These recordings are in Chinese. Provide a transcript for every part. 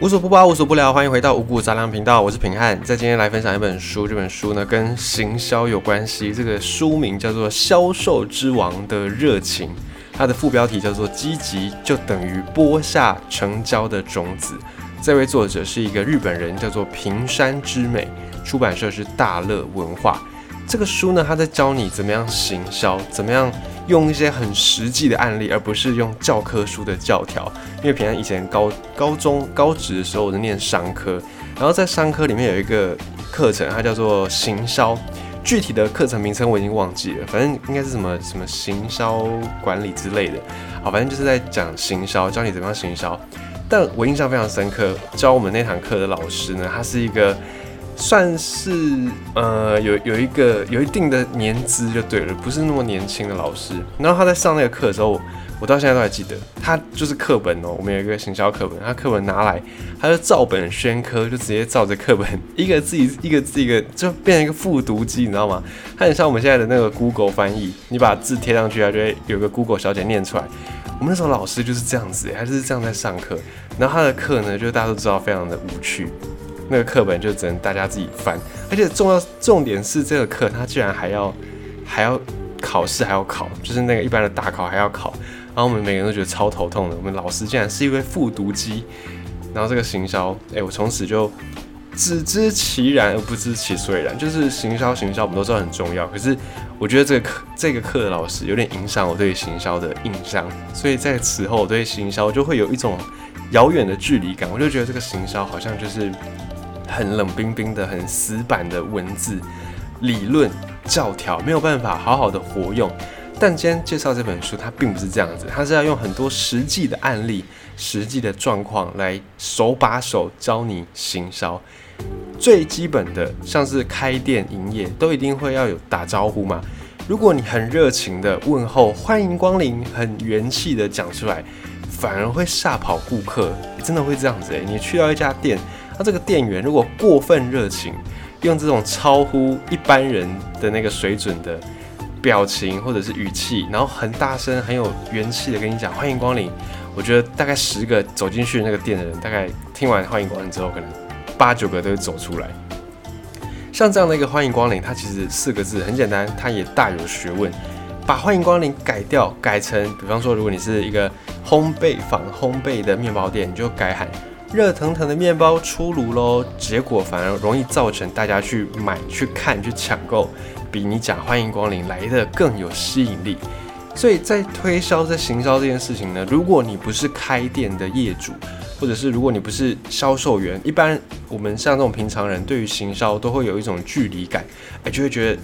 无所不包，无所不聊，欢迎回到五谷杂粮频道，我是平汉，在今天来分享一本书，这本书呢跟行销有关系，这个书名叫做《销售之王的热情》，它的副标题叫做“积极就等于播下成交的种子”。这位作者是一个日本人，叫做平山之美，出版社是大乐文化。这个书呢，他在教你怎么样行销，怎么样。用一些很实际的案例，而不是用教科书的教条。因为平常以前高高中高职的时候，我是念商科，然后在商科里面有一个课程，它叫做行销。具体的课程名称我已经忘记了，反正应该是什么什么行销管理之类的。好，反正就是在讲行销，教你怎么样行销。但我印象非常深刻，教我们那堂课的老师呢，他是一个。算是呃有有一个有一定的年资就对了，不是那么年轻的老师。然后他在上那个课的时候，我到现在都还记得，他就是课本哦，我们有一个行销课本，他课本拿来，他就照本宣科，就直接照着课本一个字 一个字一个，就变成一个复读机，你知道吗？他很像我们现在的那个 Google 翻译，你把字贴上去，他就会有个 Google 小姐念出来。我们那时候老师就是这样子，他就是这样在上课。然后他的课呢，就大家都知道非常的无趣。那个课本就只能大家自己翻，而且重要重点是这个课它居然还要还要考试还要考，就是那个一般的大考还要考，然后我们每个人都觉得超头痛的。我们老师竟然是一位复读机，然后这个行销，哎，我从此就只知其然而不知其所以然。就是行销行销我们都知道很重要，可是我觉得这个课这个课的老师有点影响我对行销的印象，所以在此后我对行销就会有一种遥远的距离感，我就觉得这个行销好像就是。很冷冰冰的、很死板的文字、理论、教条，没有办法好好的活用。但今天介绍这本书，它并不是这样子，它是要用很多实际的案例、实际的状况来手把手教你行销。最基本的，像是开店营业，都一定会要有打招呼嘛。如果你很热情的问候、欢迎光临，很元气的讲出来，反而会吓跑顾客，真的会这样子诶，你去到一家店。那这个店员如果过分热情，用这种超乎一般人的那个水准的表情或者是语气，然后很大声、很有元气的跟你讲欢迎光临，我觉得大概十个走进去那个店的人，大概听完欢迎光临之后，可能八九个都会走出来。像这样的一个欢迎光临，它其实四个字很简单，它也大有学问。把欢迎光临改掉，改成比方说，如果你是一个烘焙坊、烘焙的面包店，你就改喊。热腾腾的面包出炉喽，结果反而容易造成大家去买、去看、去抢购，比你讲欢迎光临来的更有吸引力。所以在推销、在行销这件事情呢，如果你不是开店的业主，或者是如果你不是销售员，一般我们像这种平常人，对于行销都会有一种距离感，哎，就会觉得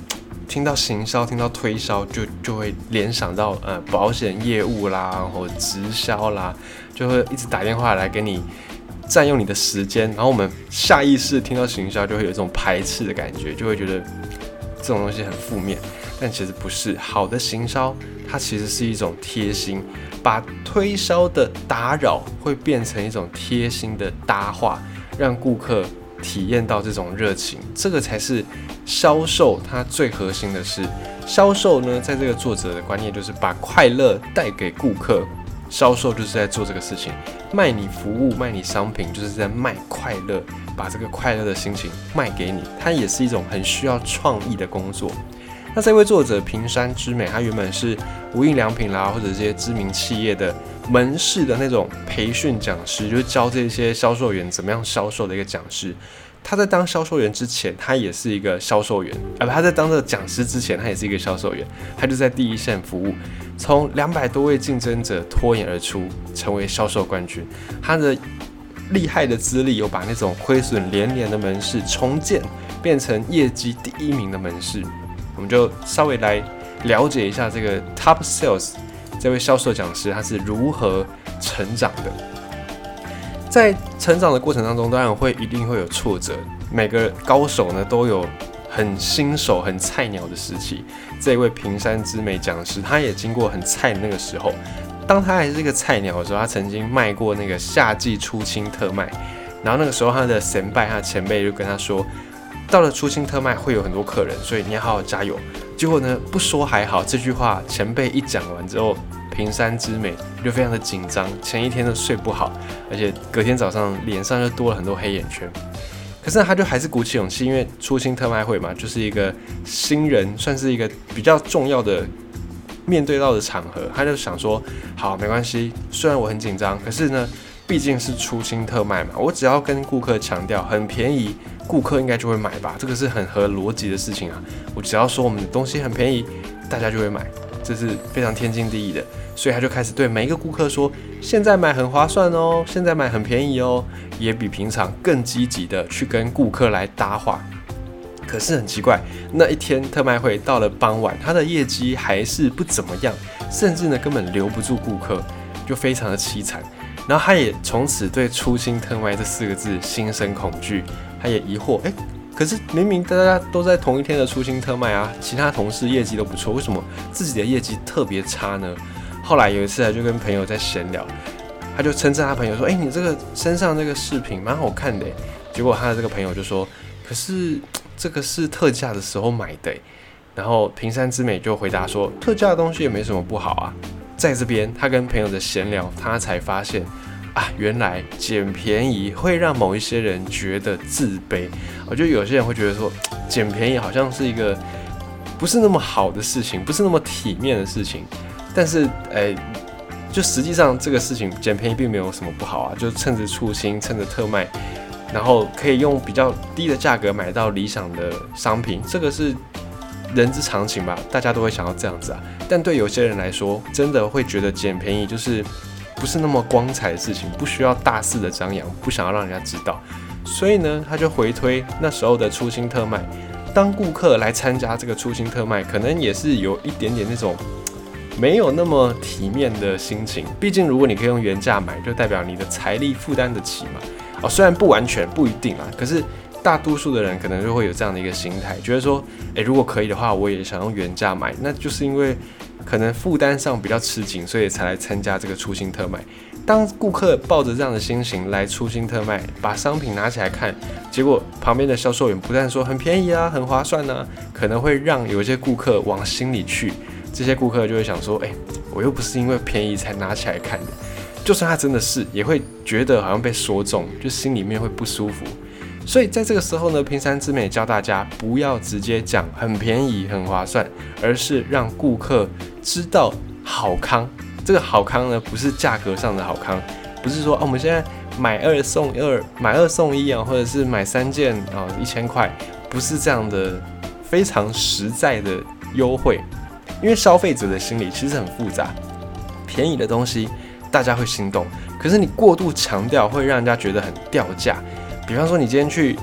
听到行销、听到推销，就就会联想到呃保险业务啦，或直销啦，就会一直打电话来给你。占用你的时间，然后我们下意识听到行销就会有一种排斥的感觉，就会觉得这种东西很负面。但其实不是，好的行销它其实是一种贴心，把推销的打扰会变成一种贴心的搭话，让顾客体验到这种热情。这个才是销售它最核心的是，销售呢，在这个作者的观念就是把快乐带给顾客。销售就是在做这个事情，卖你服务、卖你商品，就是在卖快乐，把这个快乐的心情卖给你。它也是一种很需要创意的工作。那这位作者平山之美，他原本是无印良品啦，或者这些知名企业的门市的那种培训讲师，就是教这些销售员怎么样销售的一个讲师。他在当销售员之前，他也是一个销售员；，而他在当这个讲师之前，他也是一个销售员。他就在第一线服务，从两百多位竞争者脱颖而出，成为销售冠军。他的厉害的资历，有把那种亏损连连的门市重建，变成业绩第一名的门市。我们就稍微来了解一下这个 Top Sales 这位销售讲师，他是如何成长的。在成长的过程当中，当然会一定会有挫折。每个高手呢都有很新手、很菜鸟的时期。这位平山之美讲师，他也经过很菜的那个时候。当他还是一个菜鸟的时候，他曾经卖过那个夏季初清特卖。然后那个时候，他的前辈、他前辈就跟他说，到了初清特卖会有很多客人，所以你要好好加油。结果呢，不说还好，这句话前辈一讲完之后。平山之美就非常的紧张，前一天都睡不好，而且隔天早上脸上就多了很多黑眼圈。可是他就还是鼓起勇气，因为初心特卖会嘛，就是一个新人，算是一个比较重要的面对到的场合，他就想说，好，没关系，虽然我很紧张，可是呢，毕竟是初心特卖嘛，我只要跟顾客强调很便宜，顾客应该就会买吧，这个是很合逻辑的事情啊，我只要说我们的东西很便宜，大家就会买。这是非常天经地义的，所以他就开始对每一个顾客说：“现在买很划算哦，现在买很便宜哦。”也比平常更积极的去跟顾客来搭话。可是很奇怪，那一天特卖会到了傍晚，他的业绩还是不怎么样，甚至呢根本留不住顾客，就非常的凄惨。然后他也从此对“初心特卖”这四个字心生恐惧，他也疑惑：哎。可是明明大家都在同一天的出新特卖啊，其他同事业绩都不错，为什么自己的业绩特别差呢？后来有一次啊，就跟朋友在闲聊，他就称赞他朋友说：“哎，你这个身上这个饰品蛮好看的。”结果他的这个朋友就说：“可是这个是特价的时候买的。”然后平山之美就回答说：“特价的东西也没什么不好啊。”在这边他跟朋友的闲聊，他才发现。啊，原来捡便宜会让某一些人觉得自卑。我觉得有些人会觉得说，捡便宜好像是一个不是那么好的事情，不是那么体面的事情。但是，诶，就实际上这个事情捡便宜并没有什么不好啊，就趁着出新，趁着特卖，然后可以用比较低的价格买到理想的商品，这个是人之常情吧，大家都会想要这样子啊。但对有些人来说，真的会觉得捡便宜就是。不是那么光彩的事情，不需要大肆的张扬，不想要让人家知道，所以呢，他就回推那时候的初心特卖。当顾客来参加这个初心特卖，可能也是有一点点那种没有那么体面的心情。毕竟，如果你可以用原价买，就代表你的财力负担得起嘛。哦，虽然不完全不一定啊，可是大多数的人可能就会有这样的一个心态，觉得说，诶，如果可以的话，我也想用原价买，那就是因为。可能负担上比较吃紧，所以才来参加这个初心特卖。当顾客抱着这样的心情来初心特卖，把商品拿起来看，结果旁边的销售员不但说很便宜啊，很划算呢，可能会让有一些顾客往心里去。这些顾客就会想说：“哎，我又不是因为便宜才拿起来看的。”就算他真的是，也会觉得好像被说中，就心里面会不舒服。所以在这个时候呢，平山之美教大家不要直接讲很便宜、很划算，而是让顾客知道好康。这个好康呢，不是价格上的好康，不是说啊，我们现在买二送二、买二送一啊，或者是买三件啊一千块，不是这样的非常实在的优惠。因为消费者的心理其实很复杂，便宜的东西大家会心动，可是你过度强调会让人家觉得很掉价。比方说，你今天去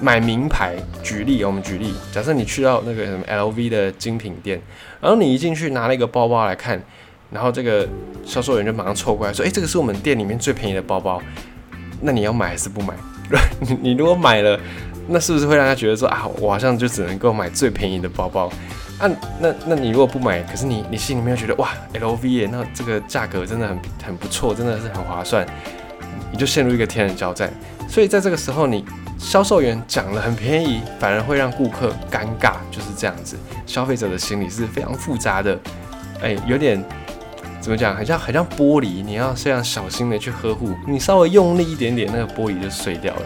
买名牌，举例，我们举例，假设你去到那个什么 LV 的精品店，然后你一进去拿了一个包包来看，然后这个销售员就马上凑过来说：“哎，这个是我们店里面最便宜的包包，那你要买还是不买？”你 你如果买了，那是不是会让他觉得说啊，我好像就只能够买最便宜的包包？啊，那那你如果不买，可是你你心里面又觉得哇，LV 耶，那这个价格真的很很不错，真的是很划算，你就陷入一个天人交战。所以在这个时候，你销售员讲了很便宜，反而会让顾客尴尬，就是这样子。消费者的心理是非常复杂的，哎，有点怎么讲，很像很像玻璃，你要非常小心的去呵护，你稍微用力一点点，那个玻璃就碎掉了。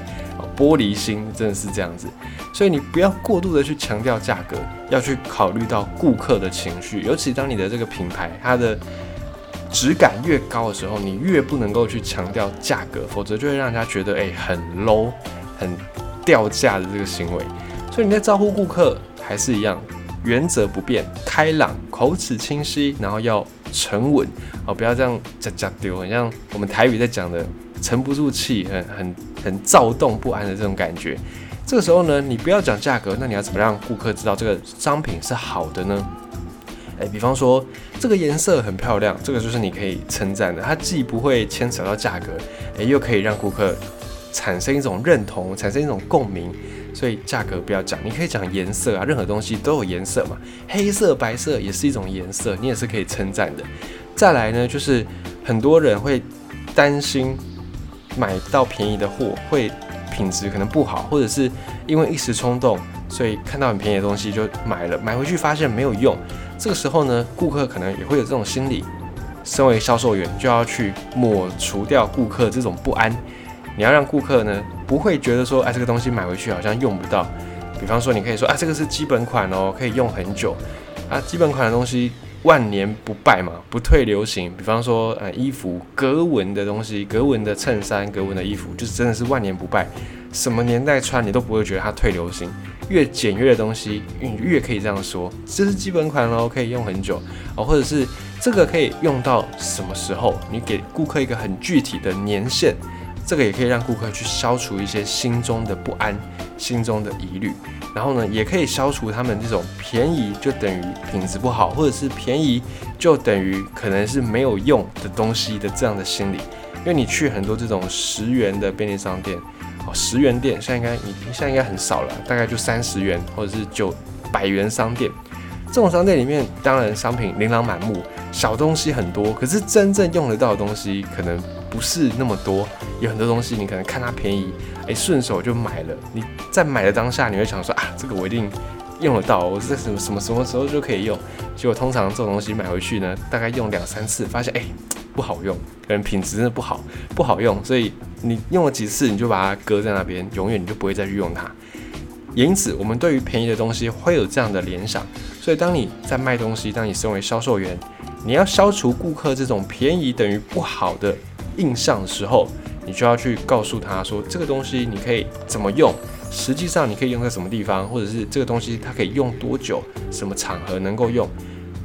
玻璃心真的是这样子，所以你不要过度的去强调价格，要去考虑到顾客的情绪，尤其当你的这个品牌它的。质感越高的时候，你越不能够去强调价格，否则就会让人家觉得哎很 low、很掉价的这个行为。所以你在招呼顾客还是一样，原则不变，开朗、口齿清晰，然后要沉稳哦，不要这样夹夹丢，很像我们台语在讲的沉不住气、很很很躁动不安的这种感觉。这个时候呢，你不要讲价格，那你要怎么让顾客知道这个商品是好的呢？哎，比方说这个颜色很漂亮，这个就是你可以称赞的。它既不会牵扯到价格，哎，又可以让顾客产生一种认同，产生一种共鸣。所以价格不要讲，你可以讲颜色啊，任何东西都有颜色嘛。黑色、白色也是一种颜色，你也是可以称赞的。再来呢，就是很多人会担心买到便宜的货会品质可能不好，或者是因为一时冲动，所以看到很便宜的东西就买了，买回去发现没有用。这个时候呢，顾客可能也会有这种心理，身为销售员，就要去抹除掉顾客这种不安。你要让顾客呢不会觉得说，哎，这个东西买回去好像用不到。比方说，你可以说，啊，这个是基本款哦，可以用很久。啊，基本款的东西万年不败嘛，不退流行。比方说，呃，衣服格纹的东西，格纹的衬衫，格纹的衣服，就是真的是万年不败。什么年代穿你都不会觉得它退流行。越简约的东西，你越可以这样说，这是基本款喽，可以用很久哦，或者是这个可以用到什么时候？你给顾客一个很具体的年限，这个也可以让顾客去消除一些心中的不安、心中的疑虑，然后呢，也可以消除他们这种便宜就等于品质不好，或者是便宜就等于可能是没有用的东西的这样的心理，因为你去很多这种十元的便利商店。十元店现在应该你现在应该很少了，大概就三十元或者是九百元商店。这种商店里面，当然商品琳琅满目，小东西很多，可是真正用得到的东西可能不是那么多。有很多东西你可能看它便宜，哎，顺手就买了。你在买的当下，你会想说啊，这个我一定用得到，我是在什么什么什么时候就可以用。结果通常这种东西买回去呢，大概用两三次，发现哎。不好用，可能品质真的不好，不好用，所以你用了几次，你就把它搁在那边，永远你就不会再去用它。因此，我们对于便宜的东西会有这样的联想。所以，当你在卖东西，当你身为销售员，你要消除顾客这种便宜等于不好的印象的时候，你就要去告诉他说，这个东西你可以怎么用，实际上你可以用在什么地方，或者是这个东西它可以用多久，什么场合能够用。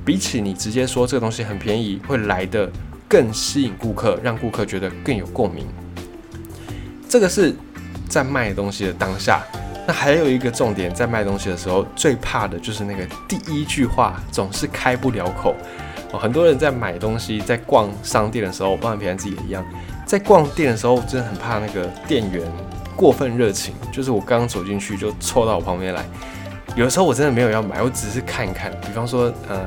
比起你直接说这个东西很便宜，会来的。更吸引顾客，让顾客觉得更有共鸣。这个是在卖东西的当下。那还有一个重点，在卖东西的时候，最怕的就是那个第一句话总是开不了口。哦，很多人在买东西，在逛商店的时候，包括平常自己也一样，在逛店的时候，真的很怕那个店员过分热情。就是我刚走进去，就凑到我旁边来。有的时候我真的没有要买，我只是看一看。比方说，呃。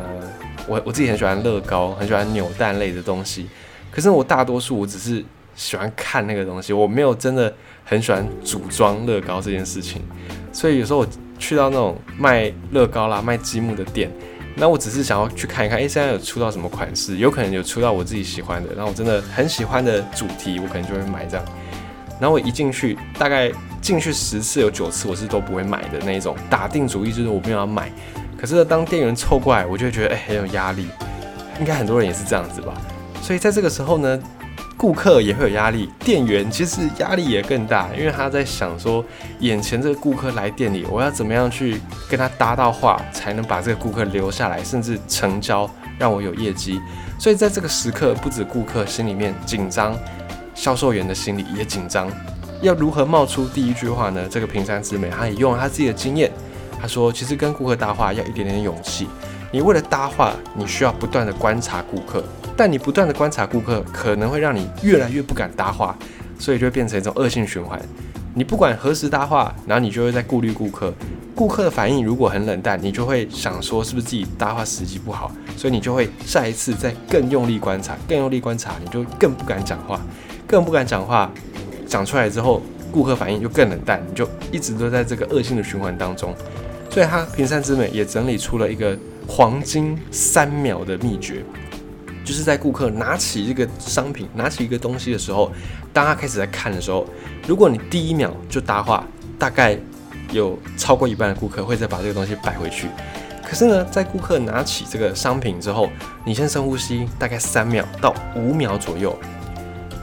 我我自己很喜欢乐高，很喜欢扭蛋类的东西，可是我大多数我只是喜欢看那个东西，我没有真的很喜欢组装乐高这件事情。所以有时候我去到那种卖乐高啦、卖积木的店，那我只是想要去看一看，诶，现在有出到什么款式，有可能有出到我自己喜欢的，然后我真的很喜欢的主题，我可能就会买这样。然后我一进去，大概进去十次有九次我是都不会买的那一种，打定主意就是我没有要买。可是当店员凑过来，我就会觉得哎很有压力，应该很多人也是这样子吧。所以在这个时候呢，顾客也会有压力，店员其实压力也更大，因为他在想说，眼前这个顾客来店里，我要怎么样去跟他搭到话，才能把这个顾客留下来，甚至成交，让我有业绩。所以在这个时刻，不止顾客心里面紧张，销售员的心里也紧张。要如何冒出第一句话呢？这个平山之美，他也用了他自己的经验。他说：“其实跟顾客搭话要一点点勇气。你为了搭话，你需要不断的观察顾客，但你不断的观察顾客，可能会让你越来越不敢搭话，所以就会变成一种恶性循环。你不管何时搭话，然后你就会在顾虑顾客。顾客的反应如果很冷淡，你就会想说是不是自己搭话时机不好，所以你就会下一次再更用力观察，更用力观察，你就更不敢讲话，更不敢讲话。讲出来之后，顾客反应就更冷淡，你就一直都在这个恶性的循环当中。”所以，他平山之美也整理出了一个黄金三秒的秘诀，就是在顾客拿起这个商品、拿起一个东西的时候，当他开始在看的时候，如果你第一秒就搭话，大概有超过一半的顾客会再把这个东西摆回去。可是呢，在顾客拿起这个商品之后，你先深呼吸，大概三秒到五秒左右。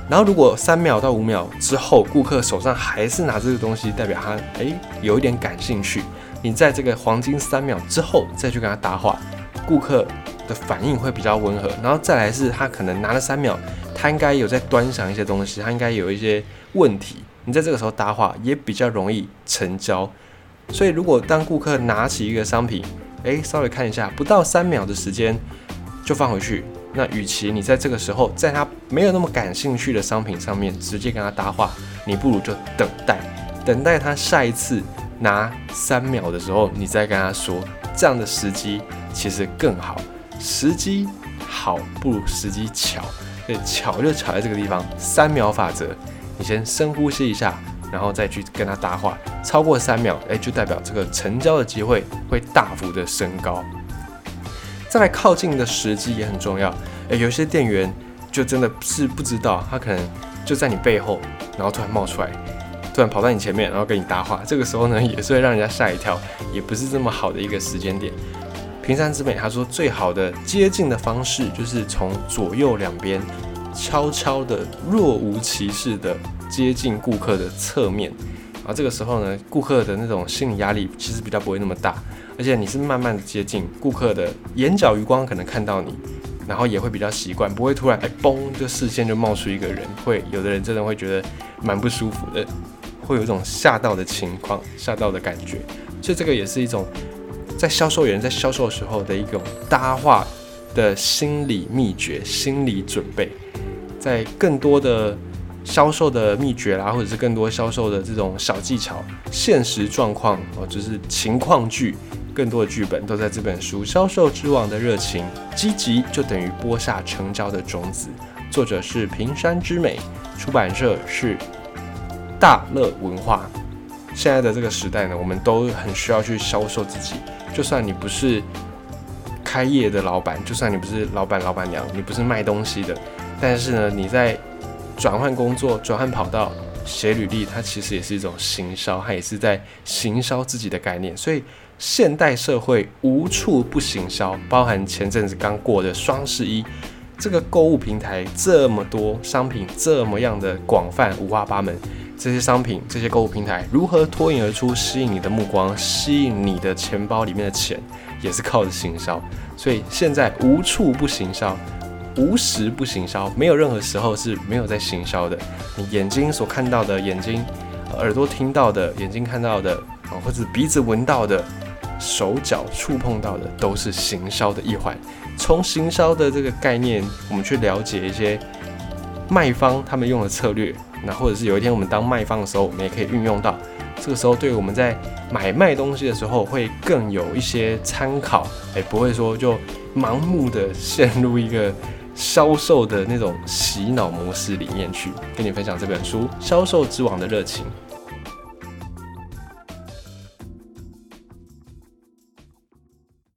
然后，如果三秒到五秒之后，顾客手上还是拿这个东西，代表他诶有一点感兴趣。你在这个黄金三秒之后再去跟他搭话，顾客的反应会比较温和。然后再来是他可能拿了三秒，他应该有在端详一些东西，他应该有一些问题。你在这个时候搭话也比较容易成交。所以如果当顾客拿起一个商品，诶，稍微看一下，不到三秒的时间就放回去，那与其你在这个时候在他没有那么感兴趣的商品上面直接跟他搭话，你不如就等待，等待他下一次。拿三秒的时候，你再跟他说，这样的时机其实更好。时机好不如时机巧，对，巧就巧在这个地方。三秒法则，你先深呼吸一下，然后再去跟他搭话。超过三秒，哎，就代表这个成交的机会会大幅的升高。再来靠近的时机也很重要。诶，有些店员就真的是不知道，他可能就在你背后，然后突然冒出来，突然跑到你前面，然后跟你搭话。这个时候呢，也是会让人家吓一跳，也不是这么好的一个时间点。平山之美他说，最好的接近的方式就是从左右两边悄悄的、若无其事的接近顾客的侧面。然后这个时候呢，顾客的那种心理压力其实比较不会那么大，而且你是慢慢的接近顾客的眼角余光可能看到你，然后也会比较习惯，不会突然哎嘣就视线就冒出一个人，会有的人真的会觉得蛮不舒服的，会有一种吓到的情况，吓到的感觉，所以这个也是一种在销售员在销售的时候的一种搭话的心理秘诀、心理准备，在更多的。销售的秘诀啦，或者是更多销售的这种小技巧、现实状况哦，就是情况剧，更多的剧本都在这本书《销售之王的热情》。积极就等于播下成交的种子。作者是平山之美，出版社是大乐文化。现在的这个时代呢，我们都很需要去销售自己。就算你不是开业的老板，就算你不是老板、老板娘，你不是卖东西的，但是呢，你在转换工作、转换跑道、写履历，它其实也是一种行销，它也是在行销自己的概念。所以，现代社会无处不行销，包含前阵子刚过的双十一，这个购物平台这么多商品，这么样的广泛、五花八门，这些商品、这些购物平台如何脱颖而出，吸引你的目光，吸引你的钱包里面的钱，也是靠着行销。所以，现在无处不行销。无时不行销，没有任何时候是没有在行销的。你眼睛所看到的，眼睛耳朵听到的，眼睛看到的，啊，或者鼻子闻到的，手脚触碰到的，都是行销的一环。从行销的这个概念，我们去了解一些卖方他们用的策略，那或者是有一天我们当卖方的时候，我们也可以运用到。这个时候，对我们在买卖东西的时候，会更有一些参考，哎，不会说就盲目的陷入一个。销售的那种洗脑模式里面去跟你分享这本书《销售之王的热情》。